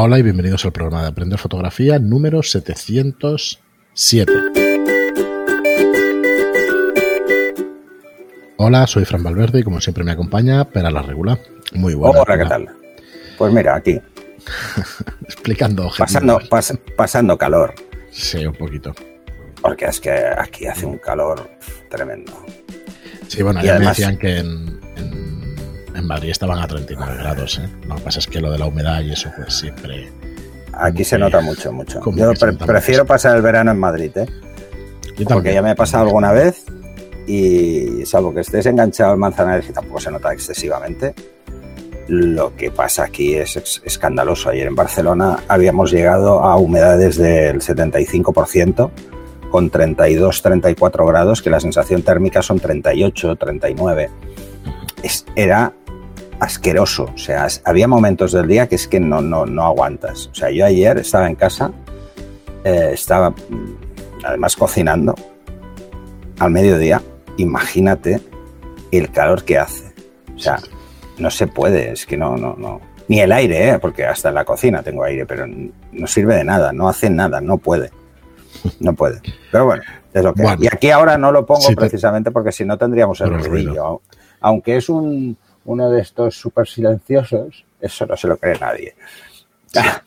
Hola y bienvenidos al programa de Aprender Fotografía número 707. Hola, soy Fran Valverde y como siempre me acompaña Pera la Regula. Muy buena. Hola, ¿qué tal? Pues mira, aquí. Explicando. Pasando, pasando calor. Sí, un poquito. Porque es que aquí hace un calor tremendo. Sí, bueno, ya me decían que en, en, Madrid estaban a 39 grados. ¿eh? Lo que pasa es que lo de la humedad y eso, pues siempre. Aquí se nota mucho, mucho. Yo prefiero pasar el verano en Madrid, ¿eh? Porque ya me he pasado alguna vez y salvo que estés enganchado al Manzanares y tampoco se nota excesivamente, lo que pasa aquí es escandaloso. Ayer en Barcelona habíamos llegado a humedades del 75% con 32, 34 grados, que la sensación térmica son 38, 39. Es, era asqueroso, o sea, había momentos del día que es que no, no, no aguantas. O sea, yo ayer estaba en casa, eh, estaba mm, además cocinando al mediodía, imagínate el calor que hace. O sea, no se puede, es que no, no, no. Ni el aire, ¿eh? porque hasta en la cocina tengo aire, pero no sirve de nada, no hace nada, no puede. No puede. Pero bueno, es lo que Y aquí ahora no lo pongo precisamente porque si no tendríamos el ruido. Aunque es un, uno de estos súper silenciosos, eso no se lo cree nadie.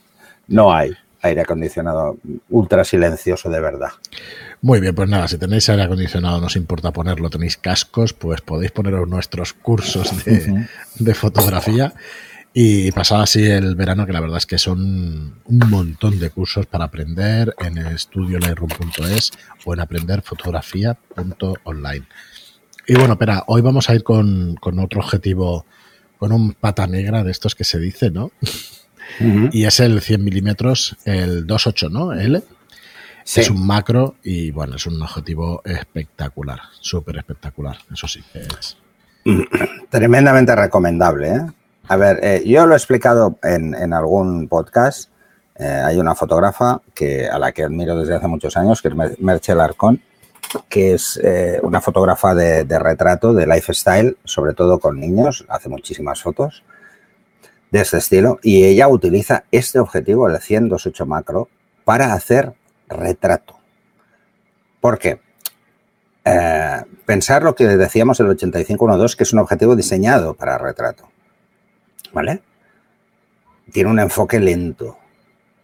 No hay aire acondicionado ultra silencioso de verdad. Muy bien, pues nada, si tenéis aire acondicionado, no os importa ponerlo, tenéis cascos, pues podéis poneros nuestros cursos de, de fotografía y pasaba así el verano, que la verdad es que son un montón de cursos para aprender en estudiolightroom.es o en aprenderfotografía.online. Y bueno, espera, hoy vamos a ir con, otro objetivo, con un pata negra de estos que se dice, ¿no? Y es el 100 milímetros, el 2.8, ¿no? L. Es un macro y bueno, es un objetivo espectacular, súper espectacular, eso sí es. Tremendamente recomendable, ¿eh? A ver, eh, yo lo he explicado en, algún podcast. Eh, hay una fotógrafa que, a la que admiro desde hace muchos años, que es Merche Larcón, que es eh, una fotógrafa de, retrato, de lifestyle, sobre todo con niños, hace muchísimas fotos de este estilo, y ella utiliza este objetivo, el 100-28 macro, para hacer retrato. ¿Por qué? pensar lo que decíamos el 8512, que es un objetivo diseñado para retrato. ¿vale? Tiene un enfoque lento,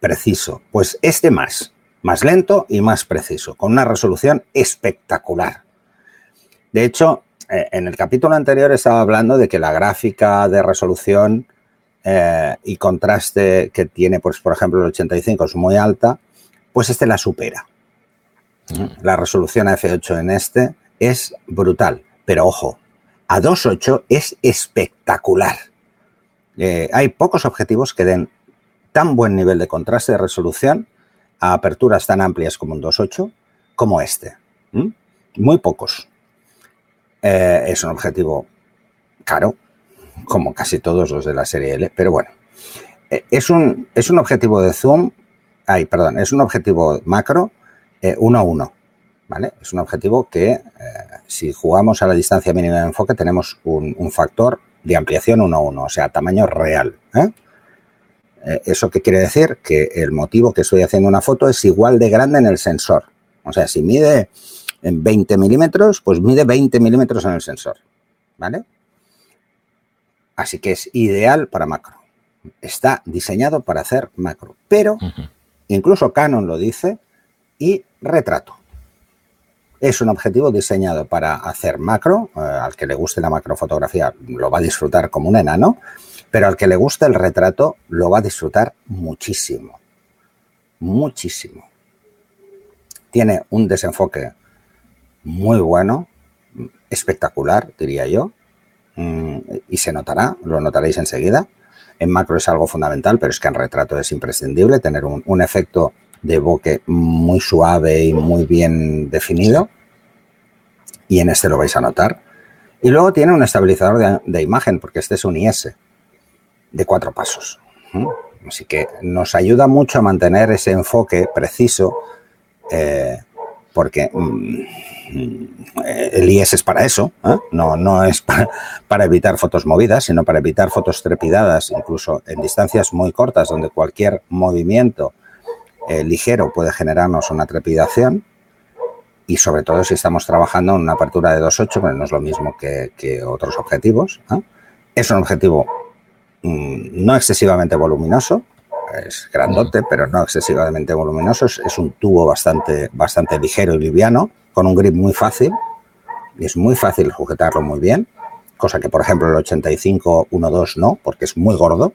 preciso. Pues este más, más lento y más preciso, con una resolución espectacular. De hecho, eh, en el capítulo anterior estaba hablando de que la gráfica de resolución eh, y contraste que tiene, pues, por ejemplo, el 85 es muy alta, pues este la supera. Mm. La resolución a F8 en este es brutal, pero ojo, a 2.8 es espectacular. Eh, hay pocos objetivos que den tan buen nivel de contraste de resolución a aperturas tan amplias como un 2.8 como este. Muy pocos. Eh, es un objetivo caro, como casi todos los de la serie L, pero bueno. Eh, es, un, es un objetivo de zoom, ay, perdón, es un objetivo macro 1 a 1. ¿Vale? Es un objetivo que si jugamos a la distancia mínima de enfoque tenemos un, un factor de ampliación 1 a 1, o sea, tamaño real. ¿eh? Eh, ¿Eso qué quiere decir? Que el motivo que estoy haciendo una foto es igual de grande en el sensor. O sea, si mide en 20 milímetros, pues mide 20 milímetros en el sensor. ¿Vale? Así que es ideal para macro. Está diseñado para hacer macro. Pero incluso Canon lo dice y retrato. Es un objetivo diseñado para hacer macro, eh, al que le guste la macrofotografía lo va a disfrutar como un enano, pero al que le guste el retrato lo va a disfrutar muchísimo, muchísimo. Tiene un desenfoque muy bueno, espectacular, diría yo, mm, y se notará, lo notaréis enseguida. En macro es algo fundamental, pero es que en retrato es imprescindible tener un efecto de bokeh muy suave y muy bien definido. Y en este lo vais a notar. Y luego tiene un estabilizador de, imagen, porque este es un IS de cuatro pasos. Así que nos ayuda mucho a mantener ese enfoque preciso, eh, porque mm, el IES es para eso, ¿eh? no, no es para, evitar fotos movidas, sino para evitar fotos trepidadas, incluso en distancias muy cortas, donde cualquier movimiento eh, ligero puede generarnos una trepidación. Y sobre todo si estamos trabajando en una apertura de 2.8, que no es lo mismo que, otros objetivos. Es un objetivo mm, no excesivamente voluminoso, es grandote, pero no excesivamente voluminoso. Es, un tubo bastante, bastante ligero y liviano, con un grip muy fácil. Y es muy fácil sujetarlo muy bien, cosa que, por ejemplo, el 85-12 no, porque es muy gordo.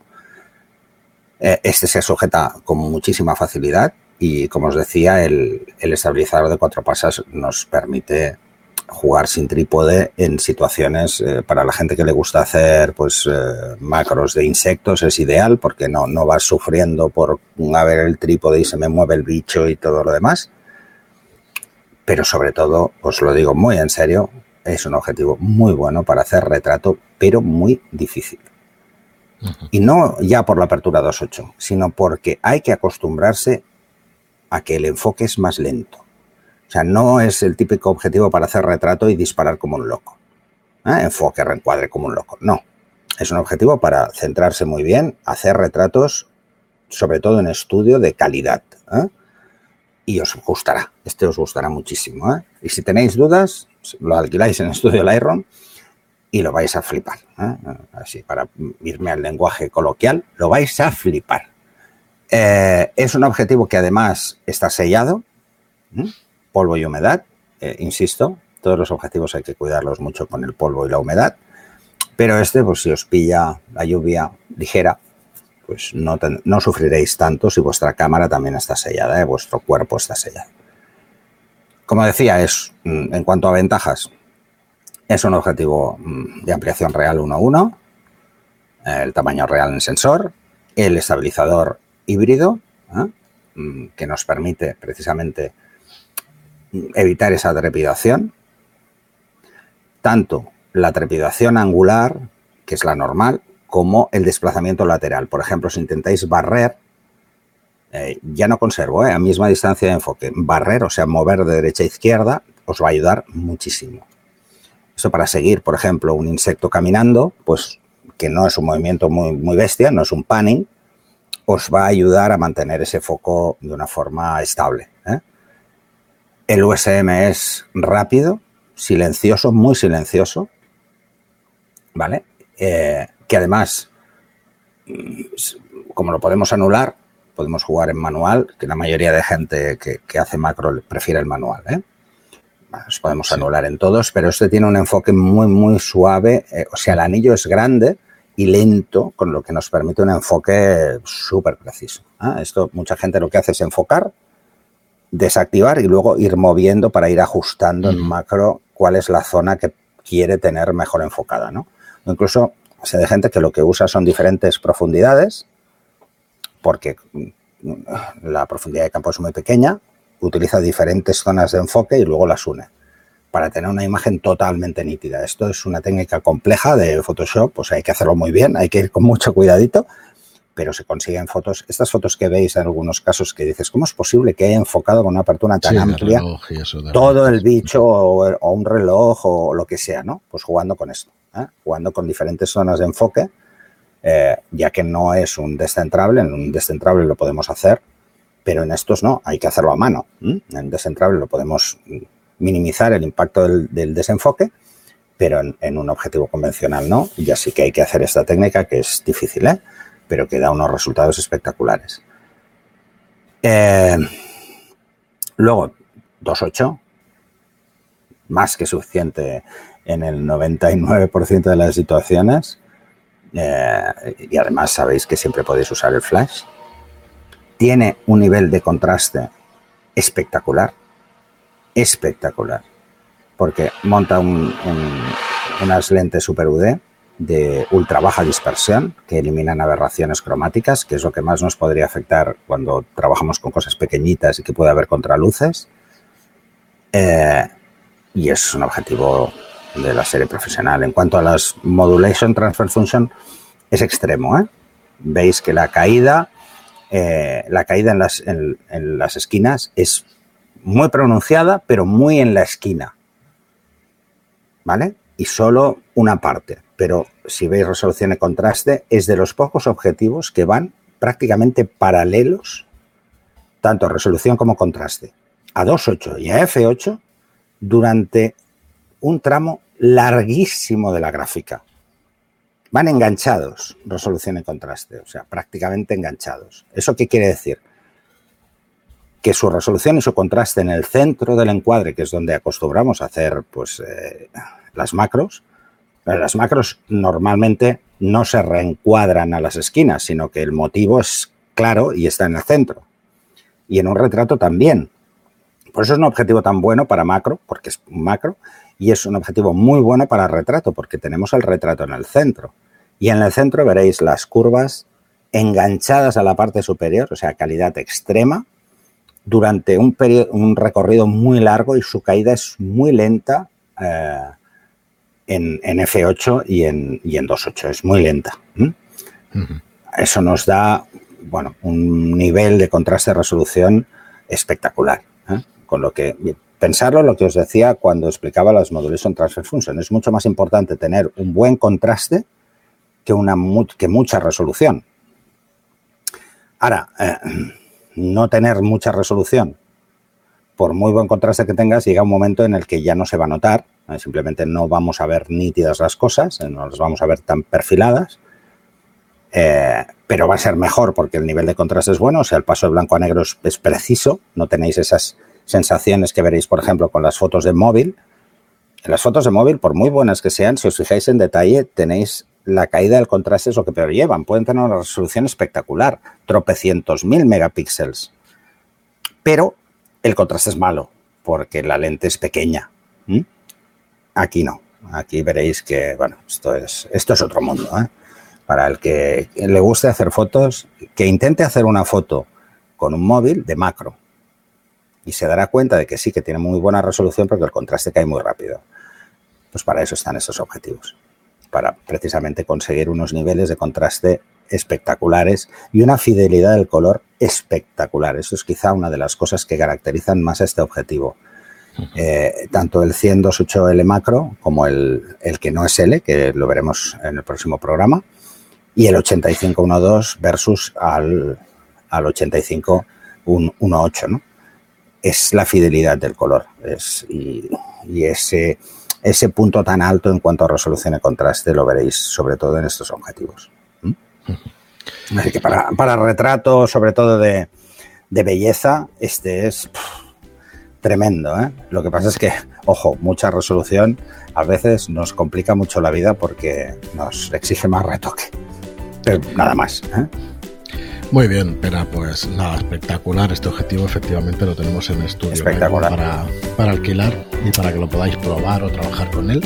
Eh, este se sujeta con muchísima facilidad y, como os decía, el, el estabilizador de cuatro pasas nos permite jugar sin trípode en situaciones eh, para la gente que le gusta hacer pues eh, macros de insectos es ideal porque no, no vas sufriendo por a ver el trípode y se me mueve el bicho y todo lo demás. Pero sobre todo, os lo digo muy en serio, es un objetivo muy bueno para hacer retrato, pero muy difícil. Y no ya por la apertura 2.8, sino porque hay que acostumbrarse a que el enfoque es más lento o sea, no es el típico objetivo para hacer retrato y disparar como un loco. ¿eh? Enfoque, reencuadre como un loco. No. Es un objetivo para centrarse muy bien, hacer retratos, sobre todo en estudio de calidad. ¿eh? Y os gustará. Este os gustará muchísimo. ¿eh? Y si tenéis dudas, lo alquiláis en Estudio Lightroom y lo vais a flipar. Así, para irme al lenguaje coloquial, lo vais a flipar. Es un objetivo que además está sellado polvo y humedad. Eh, insisto, todos los objetivos hay que cuidarlos mucho con el polvo y la humedad. Pero este, pues si os pilla la lluvia ligera, pues no, no sufriréis tanto si vuestra cámara también está sellada, ¿eh? vuestro cuerpo está sellado. Como decía, es mm, en cuanto a ventajas, es un objetivo mm, de ampliación real 1.1, el tamaño real en sensor, el estabilizador híbrido, ¿eh? mm, que nos permite precisamente evitar esa trepidación. Tanto la trepidación angular, que es la normal, como el desplazamiento lateral. Por ejemplo, si intentáis barrer, eh, ya no conservo, eh, a misma distancia de enfoque, barrer, o sea, mover de derecha a izquierda, os va a ayudar muchísimo. Eso para seguir, por ejemplo, un insecto caminando, pues que no es un movimiento muy, muy bestia, no es un panning, os va a ayudar a mantener ese foco de una forma estable. ¿eh? El USM es rápido, silencioso, muy silencioso, ¿vale? Eh, que además, mm, como lo podemos anular, podemos jugar en manual, que la mayoría de gente que, hace macro prefiere el manual, ¿eh? Los podemos anular en todos, pero este tiene un enfoque muy, muy suave. Eh, o sea, el anillo es grande y lento, con lo que nos permite un enfoque súper preciso. ¿eh? Esto mucha gente lo que hace es enfocar desactivar y luego ir moviendo para ir ajustando en macro cuál es la zona que quiere tener mejor enfocada, ¿no? incluso sé de gente que lo que usa son diferentes profundidades, porque mm, la profundidad de campo es muy pequeña, utiliza diferentes zonas de enfoque y luego las une para tener una imagen totalmente nítida. Esto es una técnica compleja de Photoshop, pues hay que hacerlo muy bien, hay que ir con mucho cuidadito, pero se consiguen fotos. Estas fotos que veis en algunos casos que dices, ¿cómo es posible que haya enfocado con una apertura tan amplia todo el bicho o, un reloj o lo que sea, ¿no? Pues jugando con esto, ¿eh? jugando con diferentes zonas de enfoque, eh, ya que no es un descentrable, en un descentrable lo podemos hacer, pero en estos no, hay que hacerlo a mano. En descentrable lo podemos minimizar el impacto del, desenfoque, pero en, un objetivo convencional no, y así que hay que hacer esta técnica que es difícil, ¿eh? pero que da unos resultados espectaculares. Eh, luego, 2.8, más que suficiente en el 99% de las situaciones. Eh, y además sabéis que siempre podéis usar el flash. Tiene un nivel de contraste espectacular, espectacular, porque monta unas lentes Super UD de ultra baja dispersión que eliminan aberraciones cromáticas, que es lo que más nos podría afectar cuando trabajamos con cosas pequeñitas y que puede haber contraluces. Eh, y es un objetivo de la serie profesional. En cuanto a las Modulation Transfer Function, es extremo. ¿eh? Veis que la caída, eh, la caída en las, en las esquinas es muy pronunciada, pero muy en la esquina. ¿vale? Y solo una parte. Pero si veis resolución y contraste, es de los pocos objetivos que van prácticamente paralelos, tanto resolución como contraste, a 2.8 y a f8 durante un tramo larguísimo de la gráfica. Van enganchados, resolución y contraste, o sea, prácticamente enganchados. ¿Eso qué quiere decir? Que su resolución y su contraste en el centro del encuadre, que es donde acostumbramos a hacer pues, eh, las macros, las macros normalmente no se reencuadran a las esquinas, sino que el motivo es claro y está en el centro. Y en un retrato también. Por eso es un objetivo tan bueno para macro, porque es un macro, y es un objetivo muy bueno para retrato, porque tenemos el retrato en el centro. Y en el centro veréis las curvas enganchadas a la parte superior, o sea, calidad extrema, durante un, un recorrido muy largo y su caída es muy lenta. Eh, en, F8 y en, y en 2.8. Es muy lenta. Eso nos da bueno, un nivel de contraste de resolución espectacular. ¿eh? Con lo que, pensarlo, lo que os decía cuando explicaba las Modulation Transfer Function, es mucho más importante tener un buen contraste que, una, que mucha resolución. Ahora, eh, no tener mucha resolución, por muy buen contraste que tengas, llega un momento en el que ya no se va a notar eh, simplemente no vamos a ver nítidas las cosas, eh, no las vamos a ver tan perfiladas, eh, pero va a ser mejor porque el nivel de contraste es bueno, o sea, el paso de blanco a negro es, preciso, no tenéis esas sensaciones que veréis, por ejemplo, con las fotos de móvil. Las fotos de móvil, por muy buenas que sean, si os fijáis en detalle, tenéis la caída del contraste es lo que peor llevan. Pueden tener una resolución espectacular, tropecientos mil megapíxeles. Pero el contraste es malo, porque la lente es pequeña. Aquí no. Aquí veréis que, bueno, esto es, esto es otro mundo. ¿eh? Para el que le guste hacer fotos, que intente hacer una foto con un móvil de macro. Y se dará cuenta de que sí, que tiene muy buena resolución porque el contraste cae muy rápido. Pues para eso están esos objetivos. Para precisamente conseguir unos niveles de contraste espectaculares y una fidelidad del color espectacular. Eso es quizá una de las cosas que caracterizan más este objetivo. Eh, tanto el 100-28L macro como el, que no es L, que lo veremos en el próximo programa, y el 8512 versus al, al 8518, ¿no? Es la fidelidad del color es, y, ese, ese punto tan alto en cuanto a resolución y contraste lo veréis sobre todo en estos objetivos. Así que para, para retrato, sobre todo de, de belleza, este es tremendo. ¿eh? Lo que pasa es que, ojo, mucha resolución a veces nos complica mucho la vida porque nos exige más retoque. Pero nada más. ¿eh? Muy bien, pero pues nada, espectacular. Este objetivo efectivamente lo tenemos en estudio espectacular. Para, para alquilar y para que lo podáis probar o trabajar con él.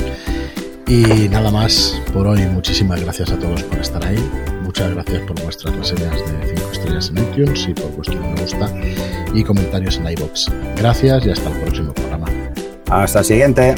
Y nada más por hoy. Muchísimas gracias a todos por estar ahí. Muchas gracias por vuestras reseñas de 5 estrellas en iTunes y por vuestro me gusta y comentarios en iBox. Gracias y hasta el próximo programa. Hasta el siguiente.